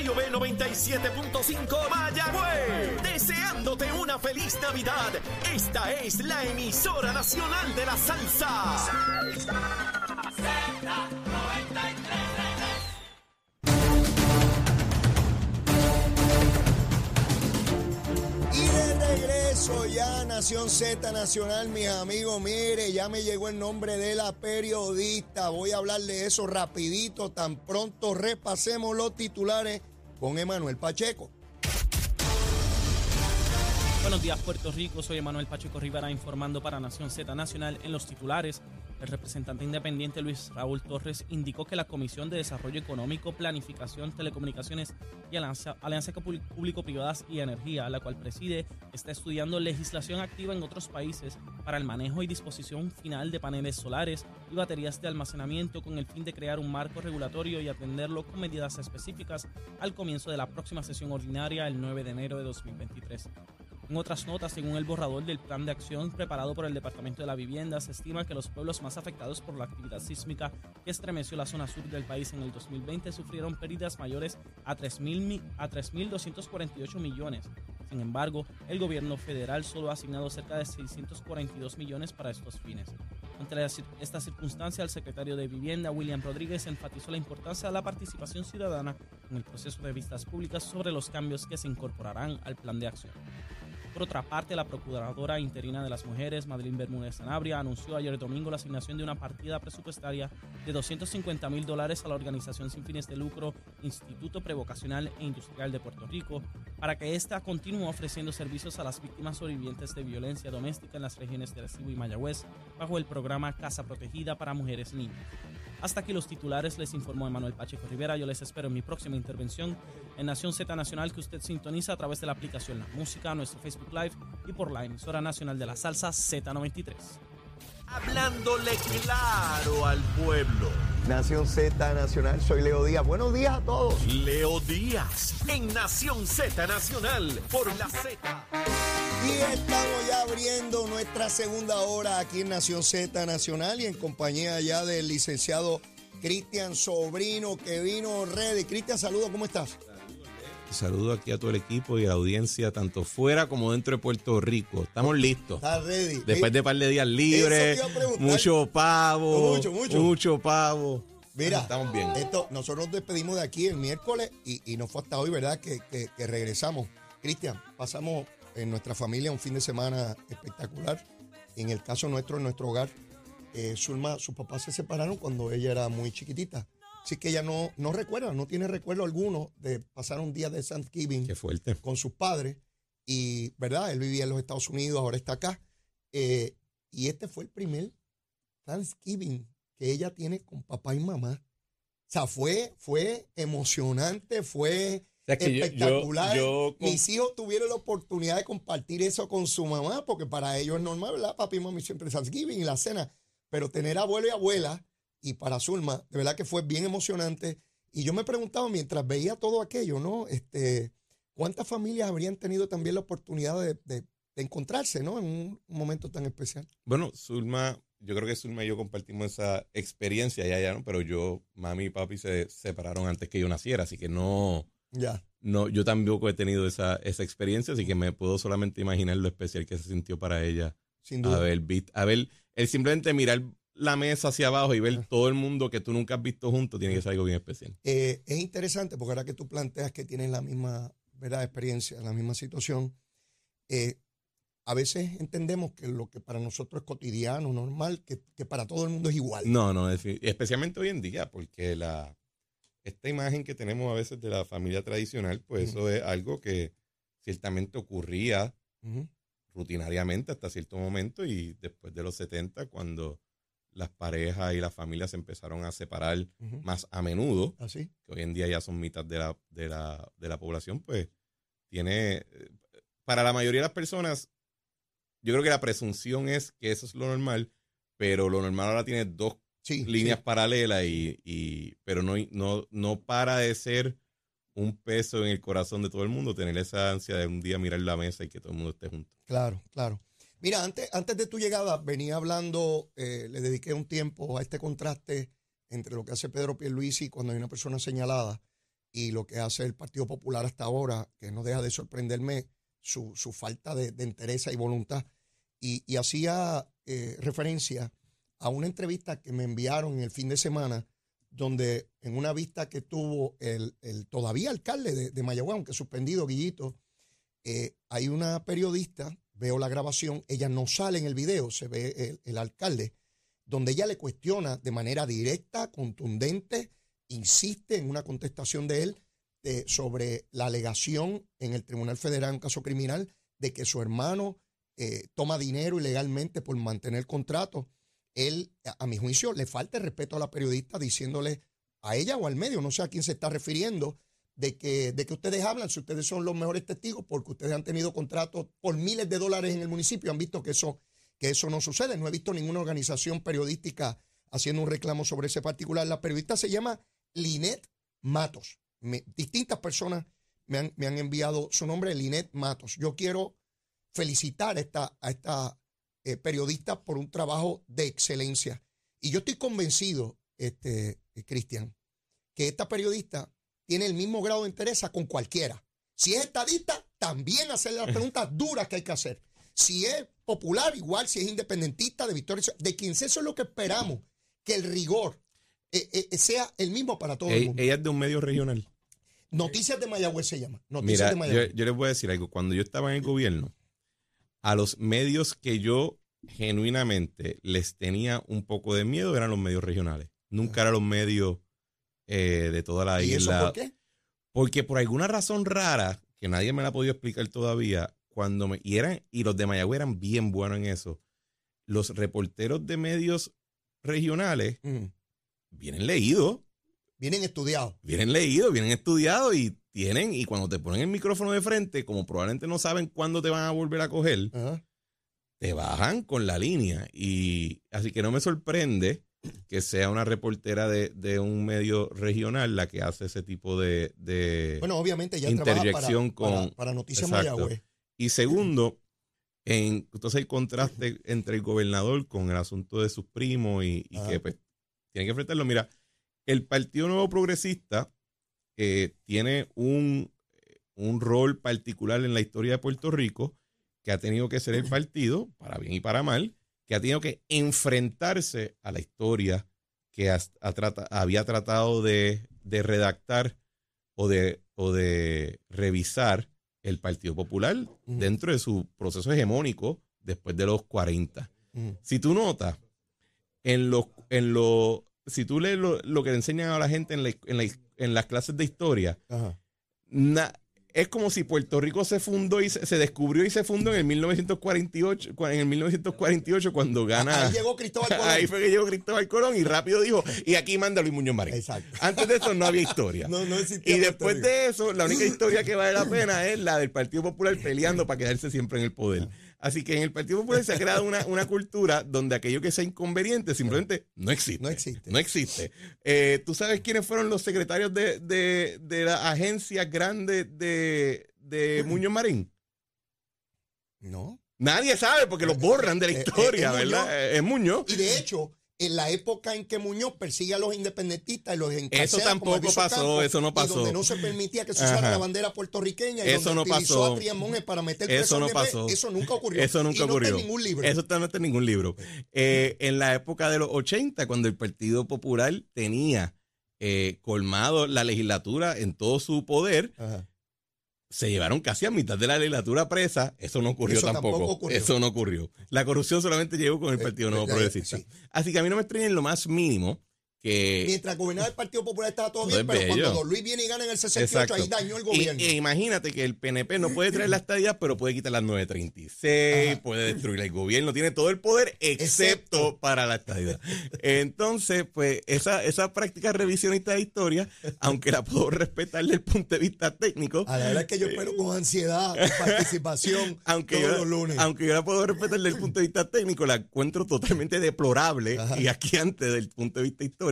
WKIOB 97.5 Mayagüez. Deseándote una feliz Navidad. Esta es la emisora nacional de la salsa. Y de regreso ya Nación Z Nacional, mis amigos, mire, ya me llegó el nombre de la periodista. Voy a hablar de eso rapidito, tan pronto repasemos los titulares con Emanuel Pacheco. Buenos días, Puerto Rico. Soy Emanuel Pacheco Rivera informando para Nación Z Nacional en los titulares. El representante independiente Luis Raúl Torres indicó que la Comisión de Desarrollo Económico, Planificación, Telecomunicaciones y Alianza, Público-Privadas y Energía, la cual preside, está estudiando legislación activa en otros países para el manejo y disposición final de paneles solares y baterías de almacenamiento con el fin de crear un marco regulatorio y atenderlo con medidas específicas al comienzo de la próxima sesión ordinaria el 9 de enero de 2023. En otras notas, según el borrador del plan de acción preparado por el Departamento de la Vivienda, se estima que los pueblos más afectados por la actividad sísmica que estremeció la zona sur del país en el 2020 sufrieron pérdidas mayores a 3.248 millones. Sin embargo, el gobierno federal solo ha asignado cerca de 642 millones para estos fines. Ante esta circunstancia, el secretario de Vivienda, William Rodríguez, enfatizó la importancia de la participación ciudadana en el proceso de vistas públicas sobre los cambios que se incorporarán al plan de acción. Por otra parte, la Procuradora Interina de las Mujeres, Madeline Bermúdez Sanabria, anunció ayer domingo la asignación de una partida presupuestaria de 250 mil dólares a la organización sin fines de lucro Instituto Prevocacional e Industrial de Puerto Rico para que ésta continúe ofreciendo servicios a las víctimas sobrevivientes de violencia doméstica en las regiones de Arecibo y Mayagüez bajo el programa Casa Protegida para Mujeres y. Hasta aquí los titulares, les informó Emanuel Pacheco Rivera. Yo les espero en mi próxima intervención en Nación Z Nacional que usted sintoniza a través de la aplicación La Música, nuestro Facebook Live y por la emisora nacional de la salsa Z93. Hablándole claro al pueblo. Nación Z Nacional, soy Leo Díaz. Buenos días a todos. Leo Díaz en Nación Z Nacional por la Z. Y estamos ya abriendo nuestra segunda hora aquí en Nación Z Nacional y en compañía ya del licenciado Cristian Sobrino que vino ready. Cristian, saludos, ¿cómo estás? Saludo aquí a todo el equipo y a la audiencia, tanto fuera como dentro de Puerto Rico. Estamos listos. ¿Estás ready? Después de un par de días libres, mucho pavo, Mucho, mucho. mucho pavo. Mira, estamos bien. Esto, nosotros nos despedimos de aquí el miércoles y, y no fue hasta hoy, ¿verdad? Que, que- que regresamos. Cristian, pasamos en nuestra familia un fin de semana espectacular. En el caso nuestro, en nuestro hogar, eh, Zulma, sus papás se separaron cuando ella era muy chiquitita. Así que ella no, no recuerda, no tiene recuerdo alguno de pasar un día de Thanksgiving Qué fuerte. con sus padres. Y, ¿verdad? Él vivía en los Estados Unidos, ahora está acá. Eh, y este fue el primer Thanksgiving que ella tiene con papá y mamá. O sea, fue, fue emocionante, fue sea, que yo- yo- espectacular. yo Mis hijos tuvieron la oportunidad de compartir eso con su mamá, porque para ellos es normal, ¿verdad? Papi y mami siempre Thanksgiving y la cena. Pero tener abuelo y abuela, y para Zulma, de verdad que fue bien emocionante. Y yo me preguntaba mientras veía todo aquello, ¿no? Este, ¿Cuántas familias habrían tenido también la oportunidad de, de- de encontrarse, ¿no? En un momento tan especial. Bueno, Zulma, yo creo que Zulma y yo compartimos esa experiencia ya, ya, ¿no? Pero yo, mami y papi se separaron antes que yo naciera, así que no, Ya. no, yo tampoco he tenido esa, esa experiencia, así que me puedo solamente imaginar lo especial que se sintió para ella Sin duda. a ver, vist- a ver, el simplemente mirar la mesa hacia abajo y ver todo el mundo que tú nunca has visto junto tiene que ser algo bien especial. Eh, es interesante porque ahora que tú planteas que tienen la misma ¿verdad? experiencia, la misma situación, eh, a veces entendemos que lo que para nosotros es cotidiano, normal, que, que para todo el mundo es igual. No, no, especialmente hoy en día, porque la esta imagen que tenemos a veces de la familia tradicional, pues eso es algo que ciertamente ocurría rutinariamente hasta cierto momento y después de los 70, cuando las parejas y las familias se empezaron a separar más a menudo, Así. que hoy en día ya son mitad de la, de la, de la población, pues tiene, para la mayoría de las personas, yo creo que la presunción es que eso es lo normal, pero lo normal ahora tiene dos Sí, líneas sí. paralelas y, y pero no, no, no para de ser un peso en el corazón de todo el mundo, tener esa ansia de un día mirar la mesa y que todo el mundo esté junto. Claro, claro. Mira, antes, antes de tu llegada venía hablando, eh, le dediqué un tiempo a este contraste entre lo que hace Pedro Pierluisi cuando hay una persona señalada y lo que hace el Partido Popular hasta ahora, que no deja de sorprenderme su, su falta de, de interés y voluntad. Y, y hacía eh, referencia a una entrevista que me enviaron en el fin de semana, donde en una vista que tuvo el, el todavía alcalde de, de Mayagüez, aunque suspendido, Guillito, eh, hay una periodista, veo la grabación, ella no sale en el video, se ve el, el alcalde, donde ella le cuestiona de manera directa, contundente, insiste en una contestación de él eh, sobre la alegación en el Tribunal Federal, un caso criminal, de que su hermano eh, toma dinero ilegalmente por mantener contrato. Él, a, mi juicio, le falta el respeto a la periodista diciéndole a ella o al medio, no sé a quién se está refiriendo, de que, de que ustedes hablan, si ustedes son los mejores testigos, porque ustedes han tenido contratos por miles de dólares en el municipio, han visto que eso, que eso no sucede. No he visto ninguna organización periodística haciendo un reclamo sobre ese particular. La periodista se llama Linet Matos. Distintas personas me han, me han enviado su nombre, Linet Matos. Yo quiero felicitar a esta, a esta eh, periodista por un trabajo de excelencia. Y yo estoy convencido, este, eh, Cristian, que esta periodista tiene el mismo grado de interés con cualquiera. Si es estadista, también hacerle las preguntas duras que hay que hacer. Si es popular, igual, si es independentista, de Victoria, de quien sea, eso es lo que esperamos, que el rigor eh, eh, sea el mismo para todo el mundo. ella es de un medio regional. Noticias de Mayagüez se llama. Noticias Mira, de yo, Mayagüez. yo les voy a decir algo. Cuando yo estaba en el gobierno, a los medios que yo genuinamente les tenía un poco de miedo eran los medios regionales. Nunca eran los medios eh, de toda la ¿Y eso isla. por qué? Porque por alguna razón rara, que nadie me la ha podido explicar todavía, cuando me. Y, eran, y los de Mayagüez eran bien buenos en eso. Los reporteros de medios regionales Mm. vienen leídos Vienen estudiados. vienen leídos, vienen estudiados y tienen, y cuando te ponen el micrófono de frente, como probablemente no saben cuándo te van a volver a coger, Ajá. te bajan con la línea. Y así que no me sorprende que sea una reportera de, de un medio regional la que hace ese tipo de... de- Bueno, obviamente ya trabaja para, Interjección con- para, para Noticias. Mayagüez. Y segundo, en, entonces el contraste entre el gobernador con el asunto de sus primos y, y que pues tiene que enfrentarlo. Mira, el Partido Nuevo Progresista tiene un, un rol particular en la historia de Puerto Rico que ha tenido que ser el partido, para bien y para mal, que ha tenido que enfrentarse a la historia que has- ha trata- había tratado de, de redactar o de, o de revisar el Partido Popular dentro de su proceso hegemónico después de los 40. Mm. Si tú notas, en los, en los, si tú lees lo, lo que le enseñan a la gente en, la- en la- en las clases de historia, na- es como si Puerto Rico se fundó y se, se descubrió y se fundó en el 1948, cua- en el 1948 cuando gana. Ahí llegó Cristóbal Colón. Ahí fue que llegó Cristóbal Colón y rápido dijo, y aquí manda Luis Muñoz Marín. Exacto. Antes de eso no había historia. No, no existía Y después de eso, la única historia que vale la pena es la del Partido Popular peleando para quedarse siempre en el poder. Así que en el Partido Popular se ha creado una, una cultura donde aquello que sea inconveniente simplemente no existe. No existe. No existe. Eh, ¿Tú sabes quiénes fueron los secretarios de, de, de la agencia grande de, de Muñoz Marín? No. Nadie sabe porque los borran de la Eh, eh, historia, es ¿verdad? Muñoz. Eh, Es Muñoz. Y de hecho, en la época en que Muñoz persigue a los independentistas y los encarcela Eso tampoco pasó, Campos, eso no y pasó. donde no se permitía que se usara Ajá. la bandera puertorriqueña y Eso donde no utilizó pasó. a para meter Eso no DP, pasó. Eso nunca ocurrió. Eso nunca y no ocurrió. está en ningún libro. Eso está- no está en ningún libro. Eh, en la época de los 80, cuando el Partido Popular tenía eh, colmado la legislatura en todo su poder, Ajá. Se llevaron casi a mitad de la legislatura presa. Eso no ocurrió Eso tampoco. tampoco ocurrió. Eso no ocurrió. La corrupción solamente llegó con el Eh, Partido eh, Nuevo eh, Progresista. sí. Así que a mí no me extraña en lo más mínimo que... Mientras gobernaba el Partido Popular estaba todo No bien, es pero cuando. Don Luis viene y gana en el 68, ahí dañó el Y- gobierno. e imagínate que el PNP no puede traer la estadía, pero puede quitar las 936, Ajá. puede destruir el gobierno, tiene todo el poder excepto, Excepto. para la estadía. Entonces, pues esa, esa práctica revisionista de historia, aunque la puedo respetar desde el punto de vista técnico, A la verdad es que yo espero con ansiedad tu participación aunque todos yo, los lunes. aunque yo la puedo respetar desde el punto de vista técnico, la encuentro totalmente deplorable Ajá. y aquí antes del punto de vista histórico.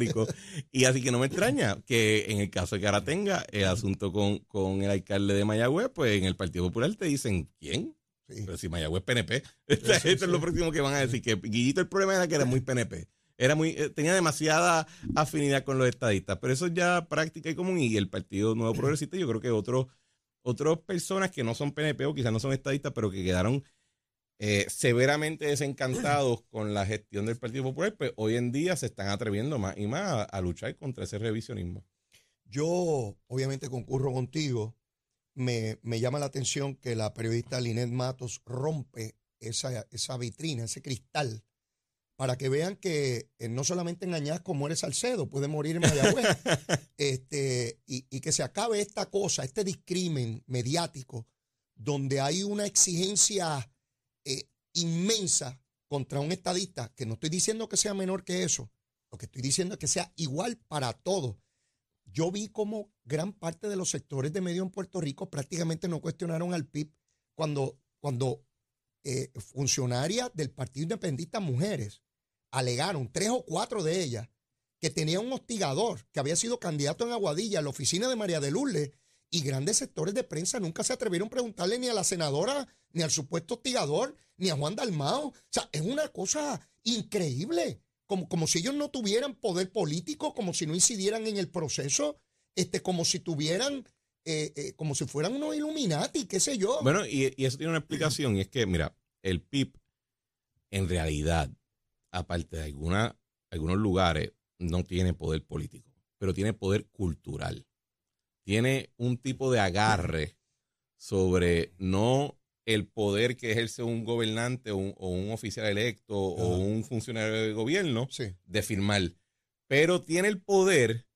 Y así que no me extraña que en el caso de que ahora tenga el asunto con, con el alcalde de Mayagüez, pues en el Partido Popular te dicen, ¿quién? Sí. Pero si Mayagüez es PNP. Esto sí, es lo próximo que van a decir, que Guillito el problema era que era muy PNP. era muy, eh, tenía demasiada afinidad con los estadistas, pero eso es ya práctica y común y el Partido Nuevo Progresista yo creo que otros otras personas que no son PNP o quizás no son estadistas, pero que quedaron eh, severamente desencantados con la gestión del Partido Popular, pues hoy en día se están atreviendo más y más a, luchar contra ese revisionismo. Yo obviamente concurro contigo. Me, me, llama la atención que la periodista Linet Matos rompe esa, esa vitrina, ese cristal para que vean que eh, no solamente en Añasco muere Salcedo, puede morir en Mayagüez, este, y, que se acabe esta cosa, este discrimen mediático, donde hay una exigencia eh, inmensa contra un estadista, que no estoy diciendo que sea menor que eso, lo que estoy diciendo es que sea igual para todos. Yo vi como gran parte de los sectores de medio en Puerto Rico prácticamente no cuestionaron al PIB cuando, cuando eh, funcionarias del Partido Independentista Mujeres alegaron, tres o cuatro de ellas, que tenía un hostigador que había sido candidato en Aguadilla, a la oficina de María de Lourdes, y grandes sectores de prensa nunca se atrevieron a preguntarle ni a la senadora, ni al supuesto hostigador, ni a Juan Dalmao. O sea, es una cosa increíble. Como, como si ellos no tuvieran poder político, como si no incidieran en el proceso, este, como si tuvieran, eh, eh, como si fueran unos Illuminati, qué sé yo. Bueno, y, eso tiene una explicación, y es que, mira, el PIB en realidad aparte de alguna, algunos lugares, no tiene poder político, pero tiene poder cultural. Tiene un tipo de agarre sobre no el poder que ejerce un gobernante o un, oficial electo o un funcionario de gobierno de firmar, pero tiene el poder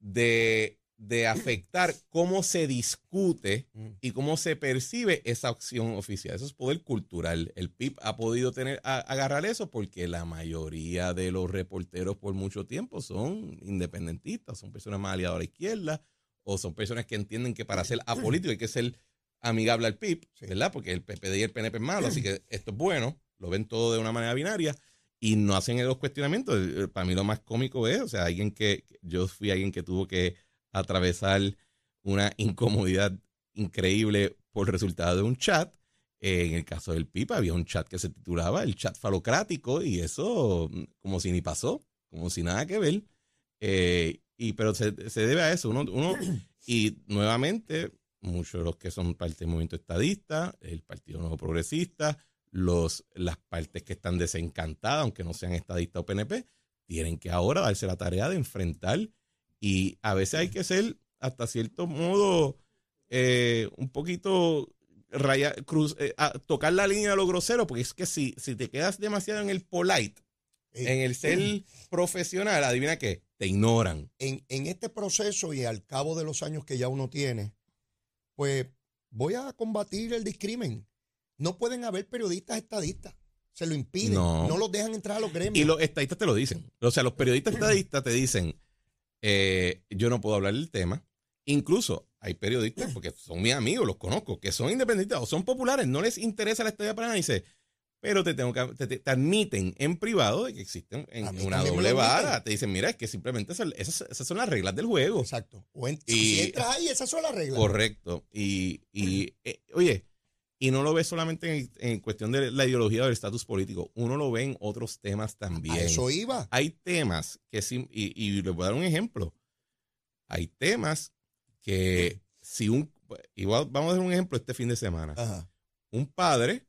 de de afectar cómo se discute mm. y cómo se percibe esa opción oficial. Eso es poder cultural. El PIB ha podido tener agarrar eso porque la mayoría de los reporteros por mucho tiempo son independentistas, son personas más aliadas a la izquierda o son personas que entienden que para ser apolítico hay que ser amigable al PIB, ¿verdad? Porque el PPD y el PNP es malo, así que esto es bueno, lo ven todo de una manera binaria y no hacen los cuestionamientos. Eh, para mí lo más cómico es, o sea, alguien que, yo fui alguien que tuvo que atravesar una incomodidad increíble por resultado de un chat. En el caso del PIPA había un chat que se titulaba el chat falocrático y eso mm, como si ni pasó, como si nada que ver. Eh, y pero se, debe a eso. Uno, y nuevamente, muchos de los que son parte del movimiento estadista, el Partido Nuevo Progresista, los, las partes que están desencantadas, aunque no sean estadistas o PNP, tienen que ahora darse la tarea de enfrentar y a veces hay que ser, hasta cierto modo, eh, un poquito raya, cruz, eh, tocar la línea de lo grosero, porque es que si, si te quedas demasiado en el polite, en el ser profesional, adivina qué, te ignoran. En, en este proceso y al cabo de los años que ya uno tiene, pues voy a combatir el discrimen. No pueden haber periodistas estadistas. Se lo impiden. No. no los dejan entrar a los gremios. Y los estadistas te lo dicen. O sea, los periodistas estadistas te dicen, eh, yo no puedo hablar del tema. Incluso hay periodistas, porque son mis amigos, los conozco, que son independientes o son populares, no les interesa la estadía para nada. Y dice, pero te, tengo que, te, admiten en privado de que existen en una doble vara. Te dicen, mira, es que simplemente esas, son las reglas del juego. Exacto. O y, si entras ahí, esas son las reglas. Correcto. Y, y eh, oye, y no lo ve solamente en, cuestión de la ideología o del estatus político, uno lo ve en otros temas también. eso iba. Hay temas que, y, y le voy a dar un ejemplo, hay temas que si un, igual vamos a dar un ejemplo este fin de semana. Un padre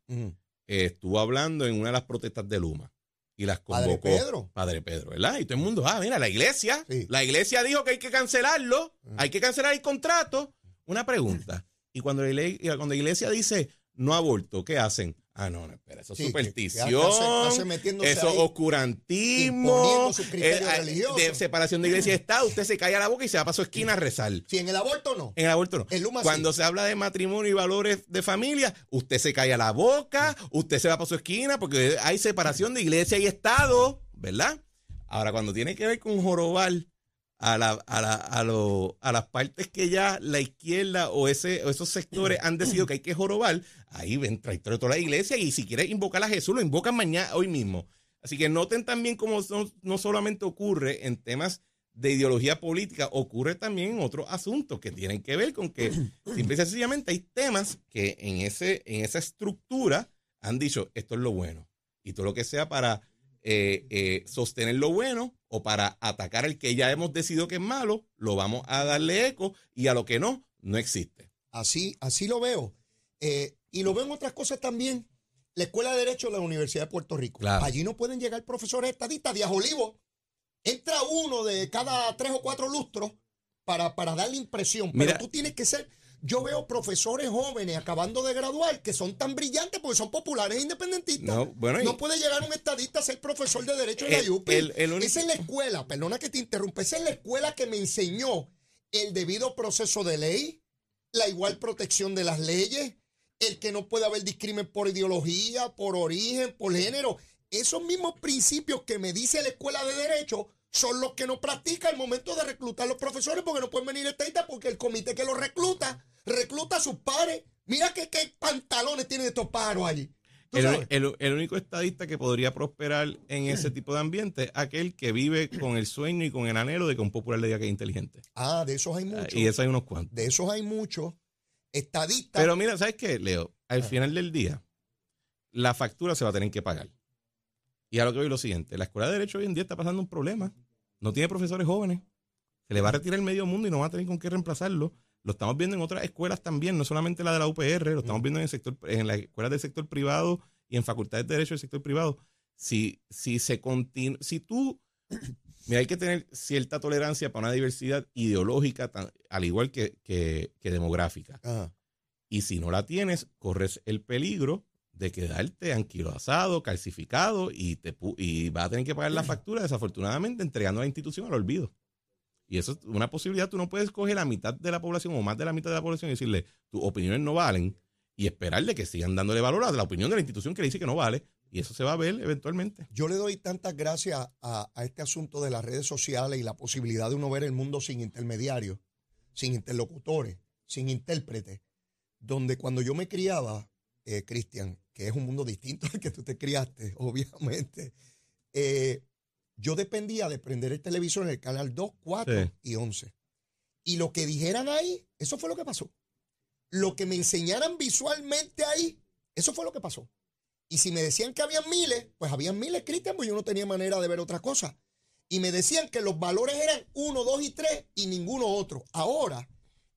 estuvo hablando en una de las protestas de Luma y las convocó. Padre Pedro. Padre Pedro, ¿verdad? Y todo el mundo, ah, mira, la iglesia, la iglesia dijo que hay que cancelarlo, hay que cancelar el contrato. Una pregunta. Y cuando la, cuando la iglesia dice no aborto, ¿qué hacen? Ah, no, no, espera, eso es superstición, eso es oscurantismo, eh, de separación de iglesia y Estado. Usted se cae a la boca y se va para su esquina a rezar. Si en el aborto no. En el aborto no. Cuando se habla de matrimonio y valores de familia, usted se cae a la boca, usted se va para su esquina porque hay separación de iglesia y Estado, ¿verdad? Ahora, cuando tiene que ver con jorobar a, la, a, la, a, lo, a las partes que ya la izquierda o, ese, esos sectores han decidido que hay que jorobar, ahí ven, trae toda la iglesia y si quieres invocar a Jesús, lo invocan mañana, hoy mismo. Así que noten también cómo no, solamente ocurre en temas de ideología política, ocurre también en otros asuntos que tienen que ver con que simple y sencillamente hay temas que en, ese, en esa estructura han dicho, esto es lo bueno. Y todo lo que sea para eh, eh, sostener lo bueno o para atacar el que ya hemos decidido que es malo, lo vamos a darle eco y a lo que no, no existe. Así, así lo veo. Eh, y lo veo en otras cosas también. La Escuela de Derecho de la Universidad de Puerto Rico. Claro. Allí no pueden llegar profesores estadistas. Díaz Olivo entra uno de cada tres o cuatro lustros para, para darle impresión. Pero Mira. tú tienes que ser. Yo veo profesores jóvenes acabando de graduar que son tan brillantes porque son populares e independentistas. No, bueno, y- no puede llegar un estadista a ser profesor de Derecho en la UPI. el- el único- Esa es la escuela, perdona que te interrumpa, esa es la escuela que me enseñó el debido proceso de ley, la igual protección de las leyes, el que no puede haber discrimen por ideología, por origen, por género. Esos mismos principios que me dice la escuela de derecho son los que no practica al momento de reclutar los profesores porque no pueden venir estadistas porque el comité que los recluta, recluta a sus pares. Mira qué, qué pantalones tienen estos pájaros allí. ¿Tú El, el- el único estadista que podría prosperar en ese tipo de ambiente es aquel que vive con el sueño y con el anhelo de que un popular le diga que es inteligente. Ah, de esos hay Ah, muchos. Y eso hay unos cuantos. De esos hay muchos. Estadistas. Pero mira, ¿sabes qué, Leo? Al Ah. final del día, la factura se va a tener que pagar. Y a lo que voy lo siguiente, la escuela de derecho hoy en día está pasando un problema. No tiene profesores jóvenes. Se le va a retirar el medio mundo y no va a tener con qué reemplazarlo. Lo estamos viendo en otras escuelas también, no solamente la de la UPR, lo estamos viendo en el sector, en las escuelas del sector privado y en facultades de derecho del sector privado. Si, si se continúa, si tú, mira, hay que tener cierta tolerancia para una diversidad ideológica, tan- al igual que, que- que demográfica. Ajá. Y si no la tienes, corres el peligro de quedarte anquilosado, calcificado y, te, y vas a tener que pagar la factura, desafortunadamente, entregando a la institución al olvido. Y eso es una posibilidad. Tú no puedes coger la mitad de la población o más de la mitad de la población y decirle, tus opiniones no valen y esperarle que sigan dándole valor a la opinión de la institución que le dice que no vale. Y eso se va a ver eventualmente. Yo le doy tantas gracias a, a este asunto de las redes sociales y la posibilidad de uno ver el mundo sin intermediarios, sin interlocutores, sin intérpretes, donde cuando yo me criaba, eh, Cristian, que es un mundo distinto al que tú te criaste, obviamente, eh, yo dependía de prender el televisor en el canal 2, 4 Sí. y 11. Y lo que dijeran ahí, eso fue lo que pasó. Lo que me enseñaran visualmente ahí, eso fue lo que pasó. Y si me decían que habían miles, pues habían miles, Cristian, pues yo no tenía manera de ver otra cosa. Y me decían que los valores eran uno, dos y tres y ninguno otro. Ahora,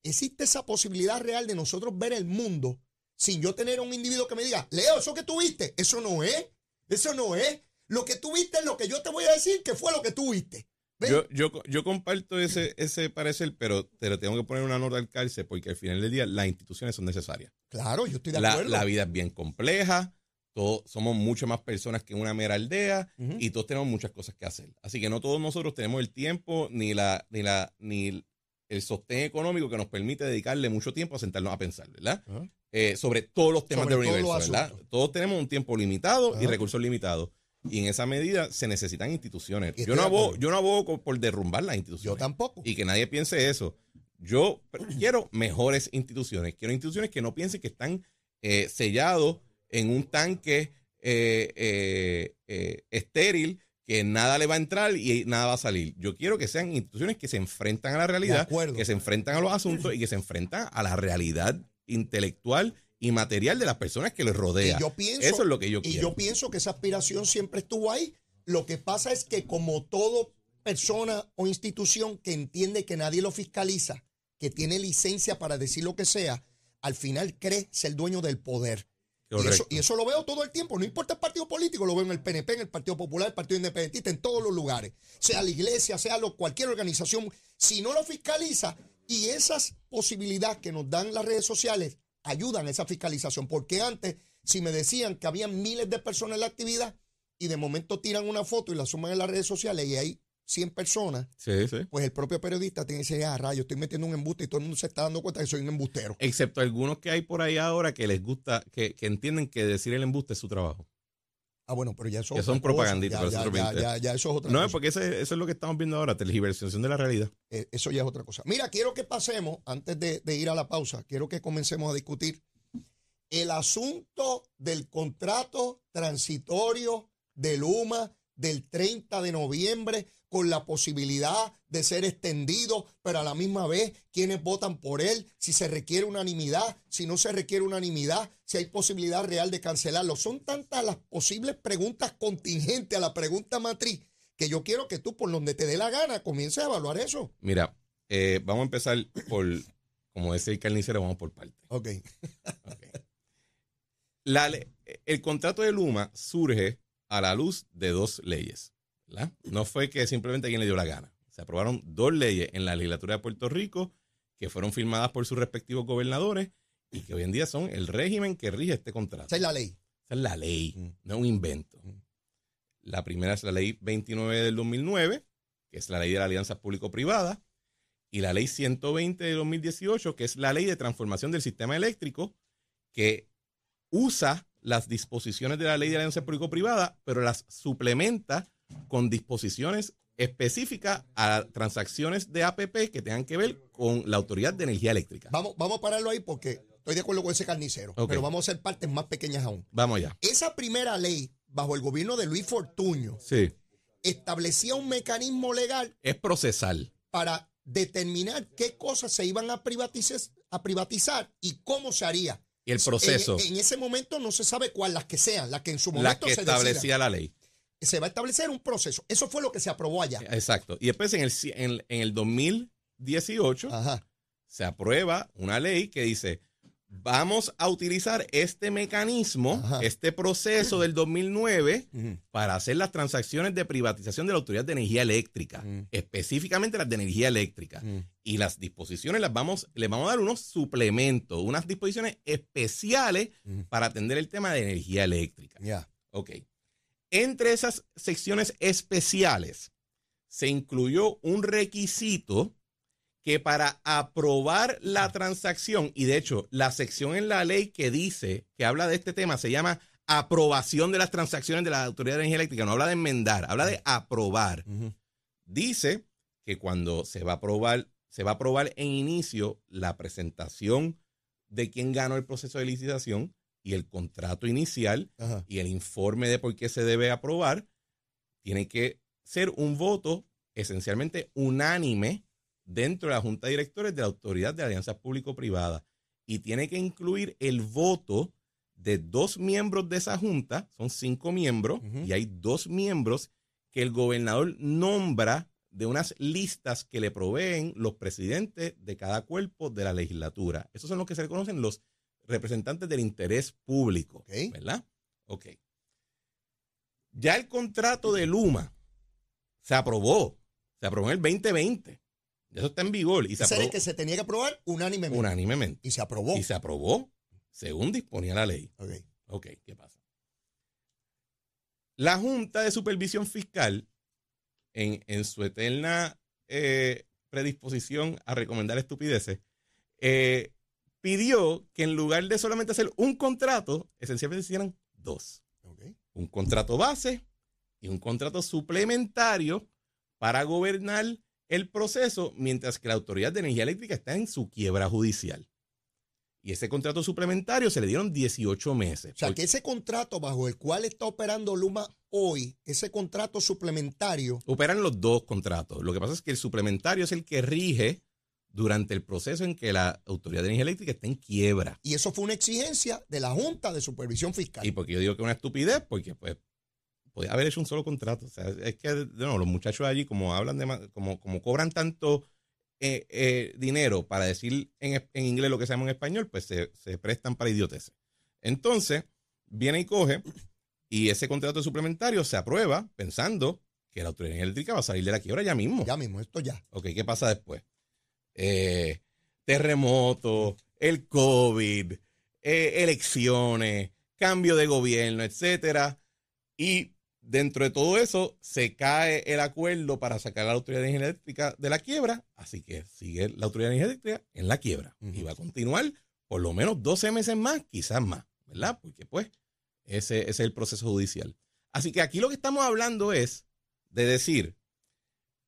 existe esa posibilidad real de nosotros ver el mundo sin yo tener un individuo que me diga, Leo, eso que tú viste, eso no es, eso no es. Lo que tú viste es lo que yo te voy a decir que fue lo que tú viste. ¿Ves? Yo, yo, yo comparto ese, ese parecer, pero te lo tengo que poner una nota al cárcel porque al final del día las instituciones son necesarias. claro, yo estoy de acuerdo. la vida es bien compleja, todos, somos mucho más personas que una mera aldea y todos tenemos muchas cosas que hacer. Así que no todos nosotros tenemos el tiempo ni la ni la ni el sostén económico que nos permite dedicarle mucho tiempo a sentarnos a pensar, ¿verdad? Eh, sobre todos los temas Sobre del universo, ¿verdad? Todos tenemos un tiempo limitado y recursos limitados. Y en esa medida se necesitan instituciones. Yo no, abogo, acuerdo. yo no abogo por derrumbar las Yo instituciones tampoco. y que nadie piense eso. Yo quiero mejores instituciones. Quiero instituciones que no piensen que están eh, sellados en un tanque eh, eh, estéril, que nada le va a entrar y nada va a salir. Yo quiero que sean instituciones que se enfrentan a la realidad, que se enfrentan a los asuntos y que se enfrentan a la realidad intelectual y material de las personas que les rodean. Y yo pienso, Eso es lo que yo y quiero. yo pienso que esa aspiración siempre estuvo ahí. Lo que pasa es que como todo persona o institución que entiende que nadie lo fiscaliza, que tiene licencia para decir lo que sea, al final cree ser dueño del poder. Y eso, Correcto. y eso lo veo todo el tiempo. No importa el partido político, lo veo en el PNP, en el Partido Popular, el Partido Independentista, en todos los lugares. Sea la iglesia, sea lo, cualquier organización. Si no lo fiscaliza y esas posibilidades que nos dan las redes sociales ayudan a esa fiscalización. Porque antes, si me decían que había miles de personas en la actividad y de momento tiran una foto y la suman en las redes sociales y hay 100 personas, Sí, sí. pues el propio periodista tiene que decir, ah, rayo, estoy metiendo un embuste y todo el mundo se está dando cuenta que soy un embustero. Excepto algunos que hay por ahí ahora que les gusta, que, que entienden que decir el embuste es su trabajo. Ah, bueno, pero ya eso Que son propaganditas, Ya, eso ya, ya, ya, eso es otra No, cosa. es porque ese- eso es lo que estamos viendo ahora, tergiversación de la realidad. Eh, eso ya es otra cosa. Mira, quiero que pasemos, antes de, de ir a la pausa, quiero que comencemos a discutir el asunto del contrato transitorio de Luma del 30 de noviembre con la posibilidad de ser extendido, pero a la misma vez quienes votan por él, si se requiere unanimidad, si no se requiere unanimidad, si hay posibilidad real de cancelarlo. Son tantas las posibles preguntas contingentes a la pregunta matriz que yo quiero que tú, por donde te dé la gana, comiences a evaluar eso. Mira, eh, vamos a empezar por, como decía el carnicero, vamos por partes. Ok. Ok. La le- el contrato de Luma surge a la luz de dos leyes. ¿verdad? No fue que simplemente alguien le dio la gana. Se aprobaron dos leyes en la legislatura de Puerto Rico que fueron firmadas por sus respectivos gobernadores y que hoy en día son el régimen que rige este contrato. Esa es la ley. Esa es la ley, Mm. no es un invento. Mm. La primera es la ley 29 del 2009, que es la ley de la alianza público-privada, y la ley 120 de 2018, que es la ley de transformación del sistema eléctrico, que usa las disposiciones de la ley de la alianza público-privada, pero las suplementa con disposiciones específicas a transacciones de APP que tengan que ver con la Autoridad de Energía Eléctrica. Vamos, vamos a pararlo ahí porque estoy de acuerdo con ese carnicero, pero vamos a hacer partes más pequeñas aún. Vamos allá. Esa primera ley, bajo el gobierno de Luis Fortuño, Sí. establecía un mecanismo legal Es procesal. para determinar qué cosas se iban a privatizar, a privatizar y cómo se haría. El proceso. En, en ese momento no se sabe cuál, las que sean, las que en su momento que se decida. establecía la ley. Se va a establecer un proceso. Eso fue lo que se aprobó allá. Exacto. Y después en el, en, en el 2018 Ajá. se aprueba una ley que dice, vamos a utilizar este mecanismo, Ajá. este proceso del 2009 Ujú. para hacer las transacciones de privatización de la Autoridad de Energía Eléctrica, específicamente las de energía eléctrica. Y las disposiciones las vamos, les vamos a dar unos suplementos, unas disposiciones especiales para atender el tema de energía eléctrica. Ya. Ok. Entre esas secciones especiales se incluyó un requisito que para aprobar la transacción, y de hecho la sección en la ley que dice, que habla de este tema, se llama aprobación de las transacciones de la Autoridad de Energía Eléctrica, no habla de enmendar, habla de aprobar. Dice que cuando se va a aprobar, se va a aprobar en inicio la presentación de quién ganó el proceso de licitación y el contrato inicial y el informe de por qué se debe aprobar, tiene que ser un voto esencialmente unánime dentro de la Junta de Directores de la Autoridad de Alianzas Público-Privada y tiene que incluir el voto de dos miembros de esa Junta, son cinco miembros, y hay dos miembros que el gobernador nombra de unas listas que le proveen los presidentes de cada cuerpo de la legislatura. Esos son los que se le conocen los representantes del interés público, Ok. ¿verdad? Ok. Ya el contrato de Luma se aprobó, se aprobó en el 2020. Eso está en vigor y se el aprobó que se tenía que aprobar unánimemente. unánimemente. Y se aprobó. Y se aprobó según disponía la ley. Ok. Ok, ¿qué pasa? La Junta de Supervisión Fiscal, en, en su eterna eh, predisposición a recomendar estupideces, eh, pidió que en lugar de solamente hacer un contrato, esencialmente se hicieran dos. Un contrato base y un contrato suplementario para gobernar el proceso mientras que la Autoridad de Energía Eléctrica está en su quiebra judicial. Y ese contrato suplementario se le dieron 18 meses. O sea, Porque que ese contrato bajo el cual está operando Luma hoy, ese contrato suplementario, Operan los dos contratos. Lo que pasa es que el suplementario es el que rige durante el proceso en que la Autoridad de Energía Eléctrica está en quiebra. y eso fue una exigencia de la Junta de Supervisión Fiscal. Y porque yo digo que es una estupidez, porque pues podía haber hecho un solo contrato. O sea, es que nuevo, los muchachos allí, como hablan de como, como cobran tanto eh, eh, dinero para decir en, en inglés lo que se llama en español, pues se, se prestan para idioteces. Entonces, viene y coge, y ese contrato suplementario se aprueba pensando que la autoridad eléctrica va a salir de la quiebra ya mismo. Ya mismo, esto ya. Ok, ¿qué pasa después? Eh, terremoto, el COVID, eh, elecciones, cambio de gobierno, etcétera. Y dentro de todo eso se cae el acuerdo para sacar a la Autoridad de Energía Eléctrica de la quiebra. Así que sigue la Autoridad de Energía Eléctrica en la quiebra. Y va a continuar por lo menos 12 meses más, quizás más, ¿verdad? Porque pues ese, ese es el proceso judicial. Así que aquí lo que estamos hablando es de decir,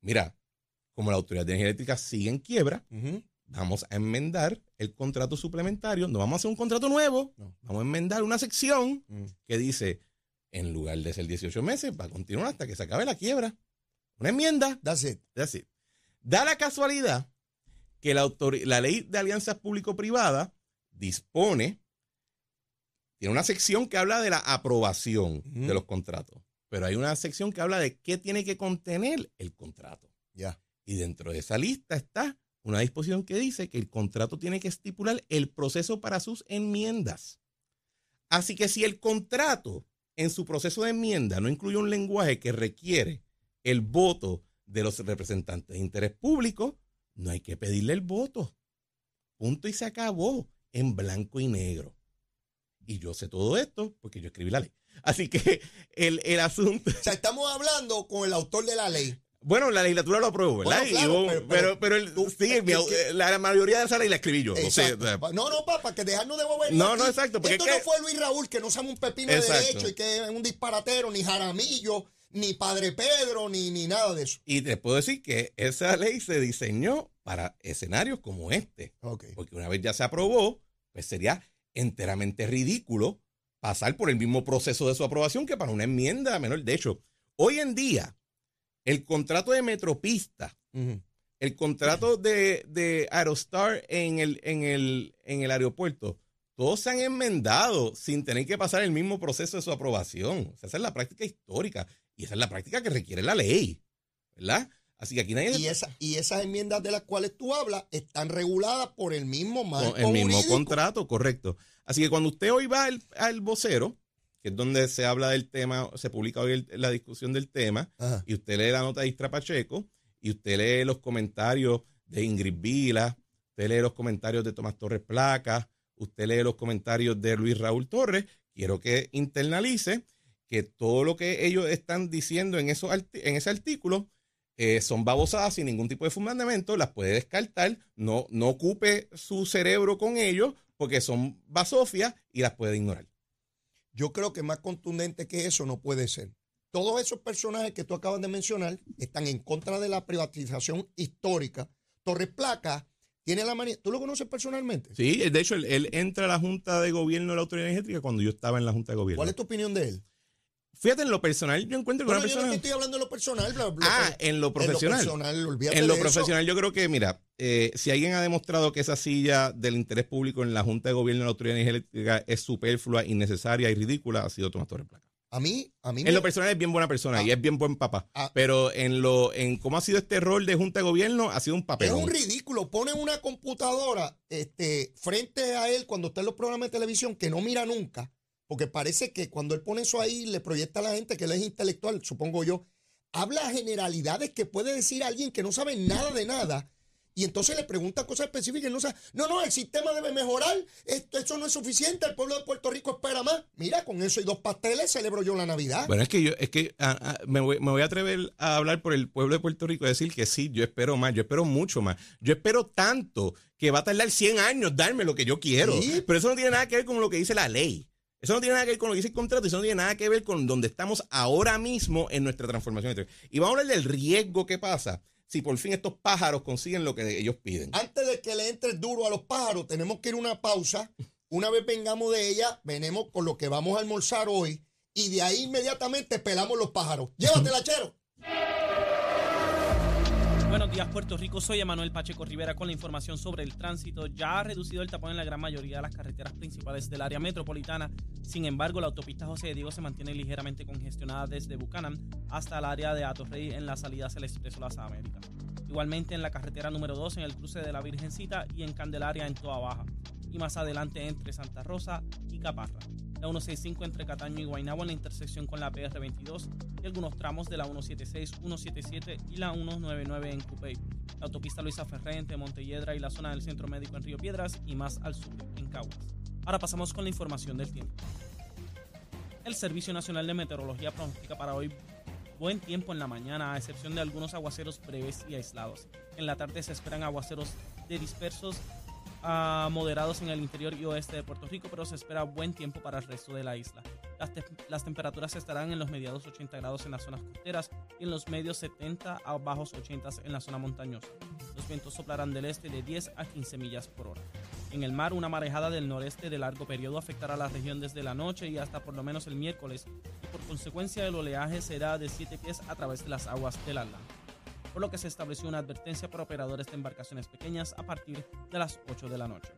mira, como la Autoridad de Energía Eléctrica sigue en quiebra, vamos a enmendar el contrato suplementario, no vamos a hacer un contrato nuevo, No. vamos a enmendar una sección Mm. que dice, en lugar de ser 18 meses, va a continuar hasta que se acabe la quiebra. Una enmienda. That's it. That's it. Da la casualidad que la, la ley de alianzas público-privada dispone, tiene una sección que habla de la aprobación de los contratos, pero hay una sección que habla de qué tiene que contener el contrato. Ya. Y dentro de esa lista está una disposición que dice que el contrato tiene que estipular el proceso para sus enmiendas. Así que si el contrato en su proceso de enmienda no incluye un lenguaje que requiere el voto de los representantes de interés público, no hay que pedirle el voto. Punto y se acabó en blanco y negro. Y yo sé todo esto porque yo escribí la ley. Así que el, el asunto... O sea, estamos hablando con el autor de la ley. Bueno, la legislatura lo aprobó, ¿verdad? Bueno, Y claro, hubo- pero- pero, pero pero, el- tú- sí, es mi- que- la, mayoría de esa ley la escribí yo. No, sé, Exacto. o sea, no, no, papá, que dejarnos de bobería No, no, exacto, porque Esto es no fue Luis Raúl, que no sabe un pepino Exacto. de derecho y que es un disparatero, ni Jaramillo, ni Padre Pedro, ni, ni nada de eso. y te puedo decir que esa ley se diseñó para escenarios como este. Porque una vez ya se aprobó, pues sería enteramente ridículo pasar por el mismo proceso de su aprobación que para una enmienda menor. De hecho, hoy en día, el contrato de Metropista, el contrato de, de Aerostar en el, en, el, en el aeropuerto, todos se han enmendado sin tener que pasar el mismo proceso de su aprobación. O sea, esa es la práctica histórica y esa es la práctica que requiere la ley, ¿verdad? Así que aquí nadie... Y, esa, y esas enmiendas de las cuales tú hablas están reguladas por el mismo marco el mismo jurídico. contrato, correcto. Así que cuando usted hoy va al, al vocero, que es donde se habla del tema, se publica hoy el- la discusión del tema, Ajá. y usted lee la nota de Istra Pacheco, y usted lee los comentarios de Ingrid Vila, usted lee los comentarios de Tomás Torres Placa, usted lee los comentarios de Luis Raúl Torres, quiero que internalice que todo lo que ellos están diciendo en, esos en ese artículo eh, son babosadas sin ningún tipo de fundamento, las puede descartar, no, no ocupe su cerebro con ellos porque son basofias y las puede ignorar. Yo creo que más contundente que eso no puede ser. Todos esos personajes que tú acabas de mencionar están en contra de la privatización histórica. Torres Placa tiene la manía. ¿Tú lo conoces personalmente? Sí, de hecho, él, él entra a la Junta de Gobierno de la Autoridad Energética cuando yo estaba en la Junta de Gobierno. ¿Cuál es tu opinión de él? Fíjate, en lo personal, yo encuentro que Bueno, una yo no persona. estoy hablando de lo personal. Ah, en lo profesional. En lo profesional, olvídate En lo profesional, yo creo que, mira, eh, si alguien ha demostrado que esa silla del interés público en la Junta de Gobierno de la Autoridad Energética es superflua, innecesaria y ridícula, ha sido Tomás Torres Placa. A mí, a mí En me- lo personal es bien buena persona Ah. y es bien buen papá. Ah. Pero en lo en cómo ha sido este rol de Junta de Gobierno, ha sido un Es papelón. un ridículo. Pone una computadora este, frente a él cuando está en los programas de televisión que no mira nunca, porque parece que cuando él pone eso ahí le proyecta a la gente que él es intelectual, supongo yo. Habla generalidades que puede decir alguien que no sabe nada de nada. Y entonces le pregunta cosas específicas y no sabe. No, no, el sistema debe mejorar. Esto, eso no es suficiente. El pueblo de Puerto Rico espera más. Mira, con eso y dos pasteles celebro yo la Navidad. Bueno, es que yo, es que ah, ah, me, voy, me voy a atrever a hablar por el pueblo de Puerto Rico y decir que sí, yo espero más, yo espero mucho más. Yo espero tanto que va a tardar 100 años darme lo que yo quiero. Sí. Pero eso no tiene nada que ver con lo que dice la ley. Eso no tiene nada que ver con lo que dice el contrato, eso no tiene nada que ver con donde estamos ahora mismo en nuestra transformación. Y vamos a hablar del riesgo que pasa si por fin estos pájaros consiguen lo que ellos piden. Antes de que le entre duro a los pájaros, tenemos que ir a una pausa. Una vez vengamos de ella, venimos con lo que vamos a almorzar hoy y de ahí inmediatamente pelamos los pájaros. Llévatela, chero. Buenos días, Puerto Rico. Soy Emanuel Pacheco Rivera con la información sobre el tránsito. Ya ha reducido el tapón en la gran mayoría de las carreteras principales del área metropolitana. Sin embargo, la autopista José de Diego se mantiene ligeramente congestionada desde Buchanan hasta el área de Atorrey en la salida hacia el Expreso Las Américas. Igualmente en la carretera número 2 en el cruce de la Virgencita y en Candelaria en Toa Baja. Y más adelante entre Santa Rosa y Caparra. La 165 entre Cataño y Guaynabo en la intersección con la PR22 y algunos tramos de la 176, 177 y la 199 en Cupey. La autopista Luisa Ferré entre Montelledra y la zona del Centro Médico en Río Piedras y más al sur en Caguas. Ahora pasamos con la información del tiempo. El Servicio Nacional de Meteorología pronostica para hoy buen tiempo en la mañana, a excepción de algunos aguaceros breves y aislados. En la tarde se esperan aguaceros de dispersos a moderados en el interior y oeste de Puerto Rico, pero se espera buen tiempo para el resto de la isla. Las, te- las temperaturas estarán en los mediados 80 grados en las zonas costeras y en los medios 70 a bajos 80 en la zona montañosa. Los vientos soplarán del este de 10 a 15 millas por hora. En el mar, una marejada del noreste de largo periodo afectará la región desde la noche y hasta por lo menos el miércoles, y por consecuencia el oleaje será de 7 pies a través de las aguas del Atlántico por lo que se estableció una advertencia para operadores de embarcaciones pequeñas a partir de las 8 de la noche.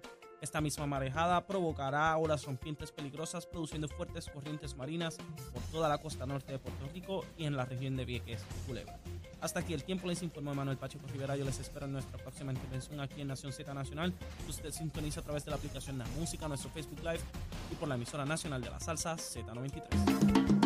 Esta misma marejada provocará olas rompientes peligrosas, produciendo fuertes corrientes marinas por toda la costa norte de Puerto Rico y en la región de Vieques y Culebra. Hasta aquí el tiempo, les informó Manuel Pacheco Rivera. Yo les espero en nuestra próxima intervención aquí en Nación Z Nacional. Usted sintoniza a través de la aplicación La Música, nuestro Facebook Live y por la emisora nacional de la salsa Z93.